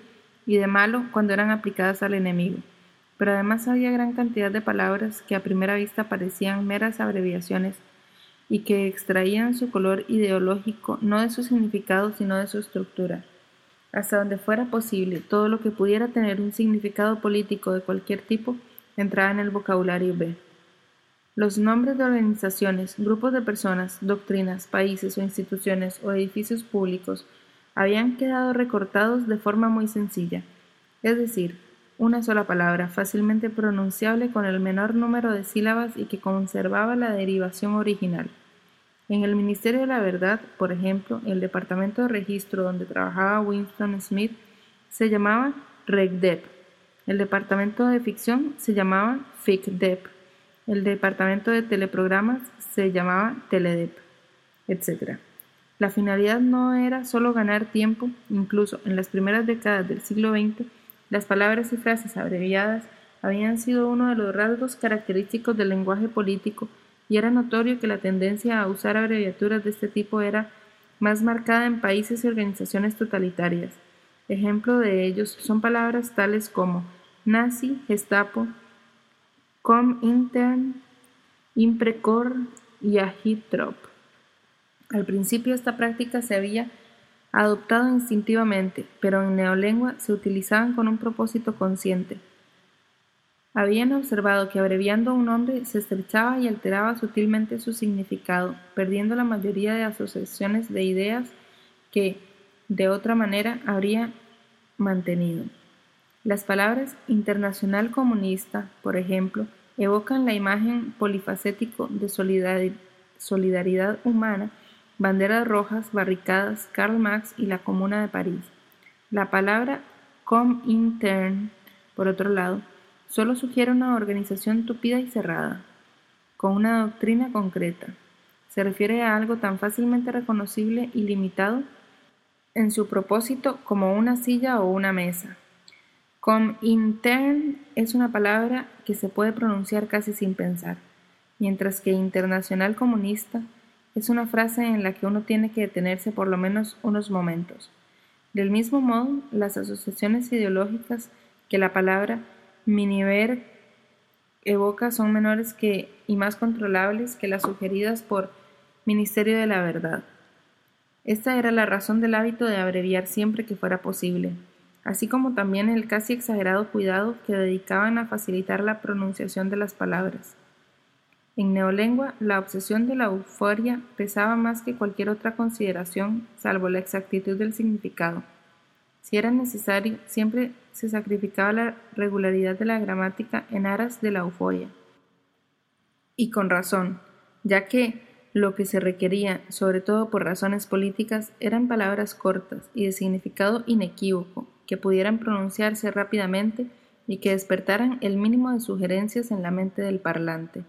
A: y de malo cuando eran aplicadas al enemigo pero además había gran cantidad de palabras que a primera vista parecían meras abreviaciones y que extraían su color ideológico no de su significado sino de su estructura. Hasta donde fuera posible, todo lo que pudiera tener un significado político de cualquier tipo entraba en el vocabulario B. Los nombres de organizaciones, grupos de personas, doctrinas, países o instituciones o edificios públicos habían quedado recortados de forma muy sencilla, es decir, una sola palabra, fácilmente pronunciable con el menor número de sílabas y que conservaba la derivación original. En el Ministerio de la Verdad, por ejemplo, el departamento de registro donde trabajaba Winston Smith se llamaba RegDep. El departamento de ficción se llamaba FICDEP. El departamento de teleprogramas se llamaba Teledep, etc. La finalidad no era solo ganar tiempo, incluso en las primeras décadas del siglo XX, las palabras y frases abreviadas habían sido uno de los rasgos característicos del lenguaje político y era notorio que la tendencia a usar abreviaturas de este tipo era más marcada en países y organizaciones totalitarias. Ejemplo de ellos son palabras tales como nazi, gestapo, Comintern, Imprecor y Agitprop. Al principio esta práctica se había adoptado instintivamente, pero en neolengua se utilizaban con un propósito consciente. Habían observado que abreviando un nombre se estrechaba y alteraba sutilmente su significado, perdiendo la mayoría de asociaciones de ideas que, de otra manera, habría mantenido. Las palabras internacional comunista, por ejemplo, evocan la imagen polifacético de solidaridad humana banderas rojas, barricadas, Karl Marx y la Comuna de París. La palabra Comintern, por otro lado, solo sugiere una organización tupida y cerrada, con una doctrina concreta. Se refiere a algo tan fácilmente reconocible y limitado en su propósito como una silla o una mesa. Comintern es una palabra que se puede pronunciar casi sin pensar, mientras que internacional comunista es una frase en la que uno tiene que detenerse por lo menos unos momentos. Del mismo modo, las asociaciones ideológicas que la palabra miniver evoca son menores que, y más controlables que las sugeridas por Ministerio de la Verdad. Esta era la razón del hábito de abreviar siempre que fuera posible, así como también el casi exagerado cuidado que dedicaban a facilitar la pronunciación de las palabras. En neolengua, la obsesión de la euforia pesaba más que cualquier otra consideración, salvo la exactitud del significado. Si era necesario, siempre se sacrificaba la regularidad de la gramática en aras de la euforia. Y con razón, ya que lo que se requería, sobre todo por razones políticas, eran palabras cortas y de significado inequívoco, que pudieran pronunciarse rápidamente y que despertaran el mínimo de sugerencias en la mente del parlante.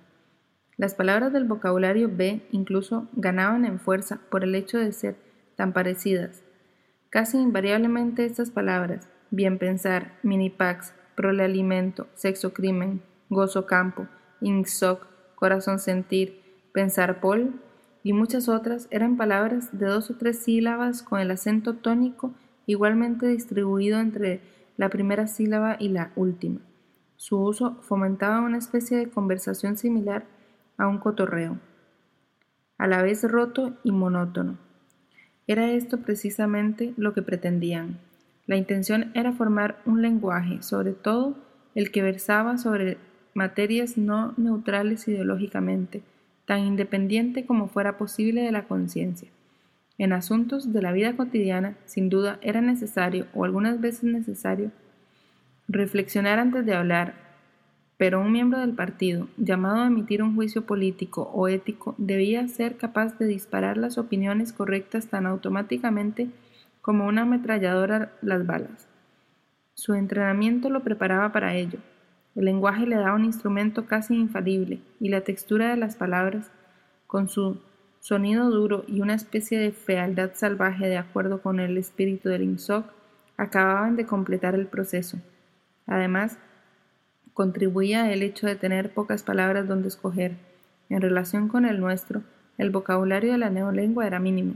A: Las palabras del vocabulario B incluso ganaban en fuerza por el hecho de ser tan parecidas. Casi invariablemente estas palabras, bien pensar, minipax, prolealimento, sexo crimen, gozo campo, insoc, corazón sentir, pensar pol y muchas otras eran palabras de dos o tres sílabas con el acento tónico igualmente distribuido entre la primera sílaba y la última. Su uso fomentaba una especie de conversación similar a un cotorreo, a la vez roto y monótono. Era esto precisamente lo que pretendían. La intención era formar un lenguaje, sobre todo el que versaba sobre materias no neutrales ideológicamente, tan independiente como fuera posible de la conciencia. En asuntos de la vida cotidiana, sin duda, era necesario, o algunas veces necesario, reflexionar antes de hablar, pero un miembro del partido, llamado a emitir un juicio político o ético, debía ser capaz de disparar las opiniones correctas tan automáticamente como una ametralladora las balas. Su entrenamiento lo preparaba para ello. El lenguaje le daba un instrumento casi infalible, y la textura de las palabras, con su sonido duro y una especie de fealdad salvaje de acuerdo con el espíritu del INSOC, acababan de completar el proceso. Además, contribuía el hecho de tener pocas palabras donde escoger. En relación con el nuestro, el vocabulario de la neolengua era mínimo,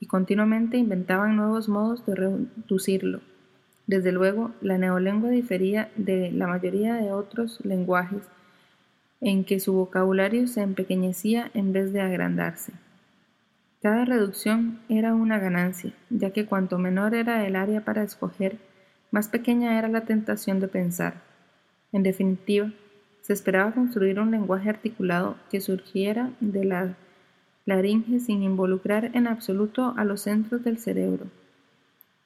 A: y continuamente inventaban nuevos modos de reducirlo. Desde luego, la neolengua difería de la mayoría de otros lenguajes en que su vocabulario se empequeñecía en vez de agrandarse. Cada reducción era una ganancia, ya que cuanto menor era el área para escoger, más pequeña era la tentación de pensar. En definitiva, se esperaba construir un lenguaje articulado que surgiera de la laringe sin involucrar en absoluto a los centros del cerebro.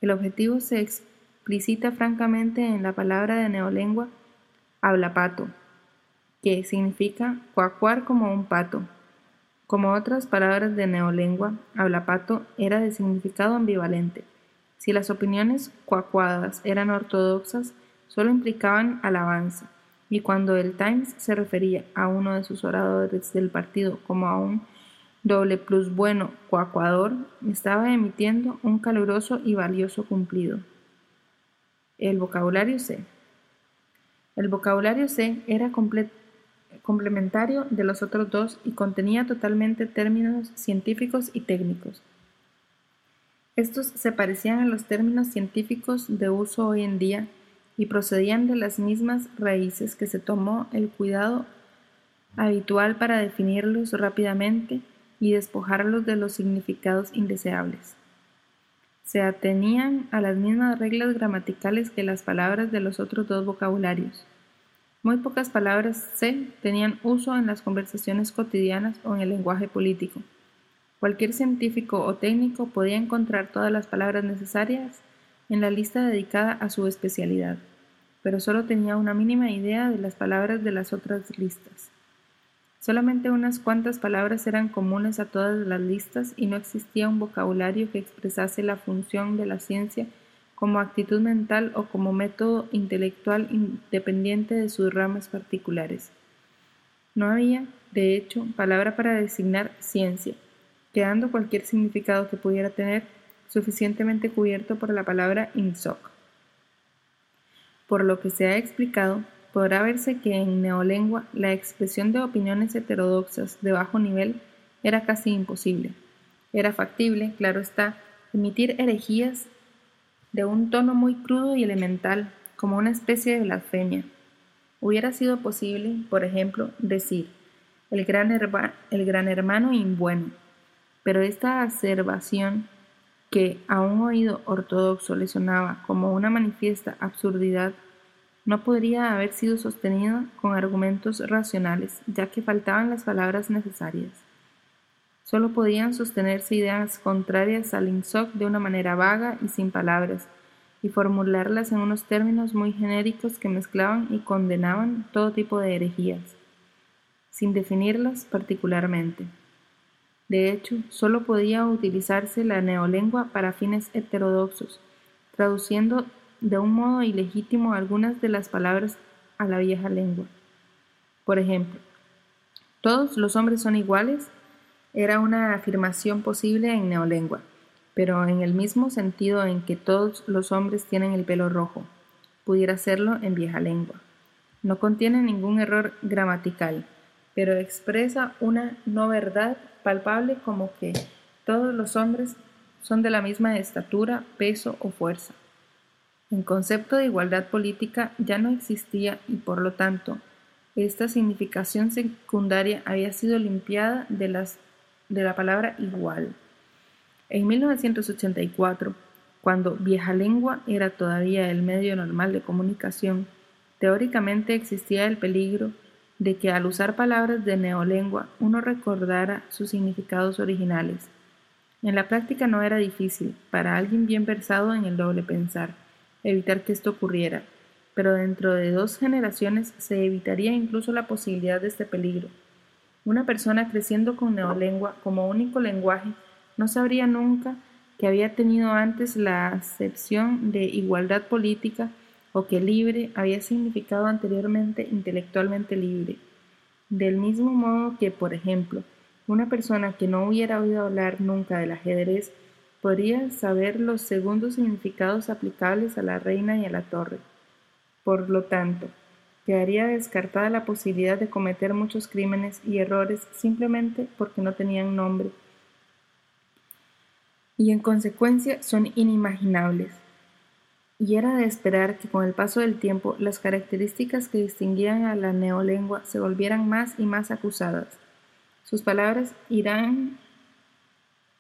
A: El objetivo se explicita francamente en la palabra de neolengua hablapato, que significa cuacuar como un pato. Como otras palabras de neolengua, hablapato era de significado ambivalente. Si las opiniones cuacuadas eran ortodoxas, solo implicaban alabanza, y cuando el Times se refería a uno de sus oradores del partido como a un doble plus bueno coacuador, estaba emitiendo un caluroso y valioso cumplido. El vocabulario C. El vocabulario C era complementario de los otros dos y contenía totalmente términos científicos y técnicos. Estos se parecían a los términos científicos de uso hoy en día y procedían de las mismas raíces que se tomó el cuidado habitual para definirlos rápidamente y despojarlos de los significados indeseables. Se atenían a las mismas reglas gramaticales que las palabras de los otros dos vocabularios. Muy pocas palabras C tenían uso en las conversaciones cotidianas o en el lenguaje político. Cualquier científico o técnico podía encontrar todas las palabras necesarias en la lista dedicada a su especialidad, pero solo tenía una mínima idea de las palabras de las otras listas. Solamente unas cuantas palabras eran comunes a todas las listas y no existía un vocabulario que expresase la función de la ciencia como actitud mental o como método intelectual independiente de sus ramas particulares. No había, de hecho, palabra para designar ciencia, quedando cualquier significado que pudiera tener suficientemente cubierto por la palabra INSOC. Por lo que se ha explicado, podrá verse que en neolengua la expresión de opiniones heterodoxas de bajo nivel era casi imposible. Era factible, claro está, emitir herejías de un tono muy crudo y elemental, como una especie de blasfemia. Hubiera sido posible, por ejemplo, decir el gran, el gran hermano imbueno, pero esta acerbación que a un oído ortodoxo le sonaba como una manifiesta absurdidad, no podría haber sido sostenida con argumentos racionales, ya que faltaban las palabras necesarias. Solo podían sostenerse ideas contrarias al INSOC de una manera vaga y sin palabras, y formularlas en unos términos muy genéricos que mezclaban y condenaban todo tipo de herejías, sin definirlas particularmente. De hecho, sólo podía utilizarse la neolengua para fines heterodoxos, traduciendo de un modo ilegítimo algunas de las palabras a la vieja lengua. Por ejemplo, todos los hombres son iguales era una afirmación posible en neolengua, pero en el mismo sentido en que todos los hombres tienen el pelo rojo, pudiera serlo en vieja lengua. No contiene ningún error gramatical, pero expresa una no verdad palpable como que todos los hombres son de la misma estatura, peso o fuerza. El concepto de igualdad política ya no existía y por lo tanto esta significación secundaria había sido limpiada de, las, de la palabra igual. En 1984, cuando vieja lengua era todavía el medio normal de comunicación, teóricamente existía el peligro de que al usar palabras de neolengua uno recordara sus significados originales. En la práctica no era difícil, para alguien bien versado en el doble pensar, evitar que esto ocurriera, pero dentro de dos generaciones se evitaría incluso la posibilidad de este peligro. Una persona creciendo con neolengua como único lenguaje no sabría nunca que había tenido antes la acepción de igualdad política o que libre había significado anteriormente intelectualmente libre. Del mismo modo que, por ejemplo, una persona que no hubiera oído hablar nunca del ajedrez podría saber los segundos significados aplicables a la reina y a la torre. Por lo tanto, quedaría descartada la posibilidad de cometer muchos crímenes y errores simplemente porque no tenían nombre y en consecuencia son inimaginables. Y era de esperar que con el paso del tiempo las características que distinguían a la neolengua se volvieran más y más acusadas. Sus palabras irán,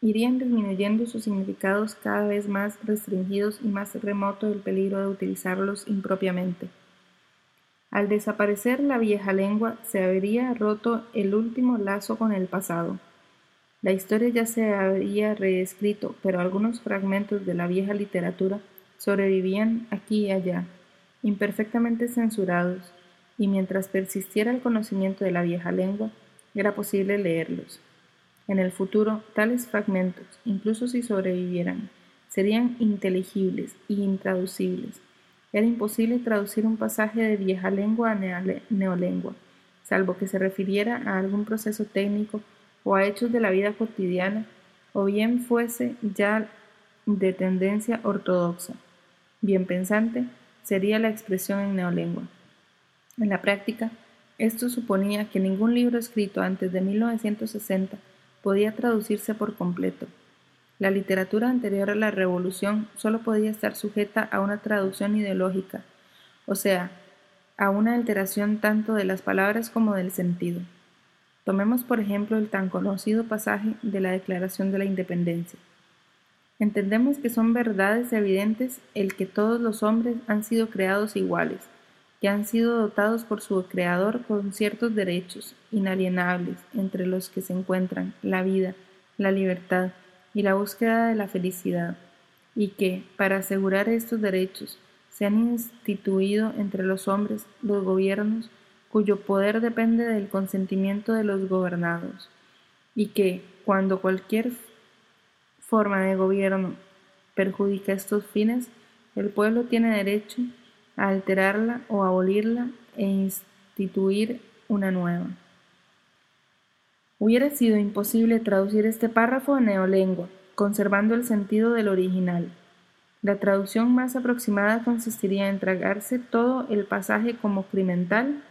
A: irían disminuyendo sus significados cada vez más restringidos y más remoto del peligro de utilizarlos impropiamente. Al desaparecer la vieja lengua se habría roto el último lazo con el pasado. La historia ya se había reescrito, pero algunos fragmentos de la vieja literatura sobrevivían aquí y allá, imperfectamente censurados, y mientras persistiera el conocimiento de la vieja lengua, era posible leerlos. En el futuro, tales fragmentos, incluso si sobrevivieran, serían inteligibles e intraducibles. Era imposible traducir un pasaje de vieja lengua a neolengua, salvo que se refiriera a algún proceso técnico o a hechos de la vida cotidiana, o bien fuese ya de tendencia ortodoxa. Bien pensante sería la expresión en neolengua. En la práctica, esto suponía que ningún libro escrito antes de 1960 podía traducirse por completo. La literatura anterior a la Revolución solo podía estar sujeta a una traducción ideológica, o sea, a una alteración tanto de las palabras como del sentido. Tomemos por ejemplo el tan conocido pasaje de la Declaración de la Independencia. Entendemos que son verdades evidentes el que todos los hombres han sido creados iguales, que han sido dotados por su Creador con ciertos derechos inalienables, entre los que se encuentran la vida, la libertad y la búsqueda de la felicidad, y que, para asegurar estos derechos, se han instituido entre los hombres los gobiernos cuyo poder depende del consentimiento de los gobernados, y que, cuando cualquier forma de gobierno perjudica estos fines, el pueblo tiene derecho a alterarla o abolirla e instituir una nueva. Hubiera sido imposible traducir este párrafo en neolengua, conservando el sentido del original. La traducción más aproximada consistiría en tragarse todo el pasaje como crimental.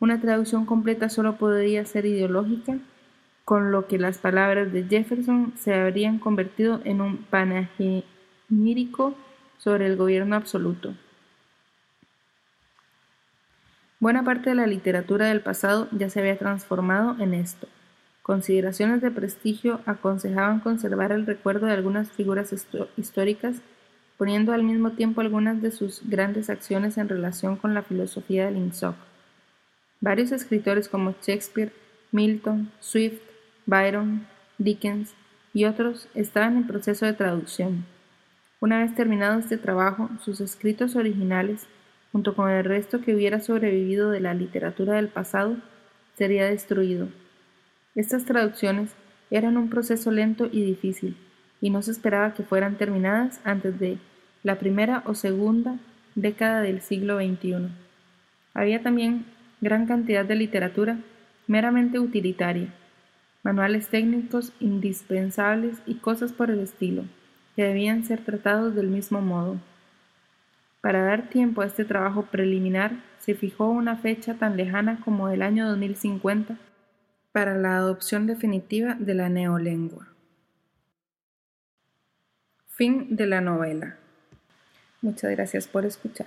A: Una traducción completa solo podría ser ideológica, con lo que las palabras de Jefferson se habrían convertido en un panegírico sobre el gobierno absoluto. Buena parte de la literatura del pasado ya se había transformado en esto. Consideraciones de prestigio aconsejaban conservar el recuerdo de algunas figuras históricas, poniendo al mismo tiempo algunas de sus grandes acciones en relación con la filosofía del Ingsoc. Varios escritores como Shakespeare, Milton, Swift, Byron, Dickens y otros estaban en proceso de traducción. Una vez terminado este trabajo, sus escritos originales junto con el resto que hubiera sobrevivido de la literatura del pasado, sería destruido. Estas traducciones eran un proceso lento y difícil, y no se esperaba que fueran terminadas antes de la primera o segunda década del siglo XXI. Había también gran cantidad de literatura meramente utilitaria, manuales técnicos indispensables y cosas por el estilo, que debían ser tratados del mismo modo. Para dar tiempo a este trabajo preliminar, se fijó una fecha tan lejana como el año 2050 para la adopción definitiva de la neolengua. Fin de la novela. Muchas gracias por escuchar.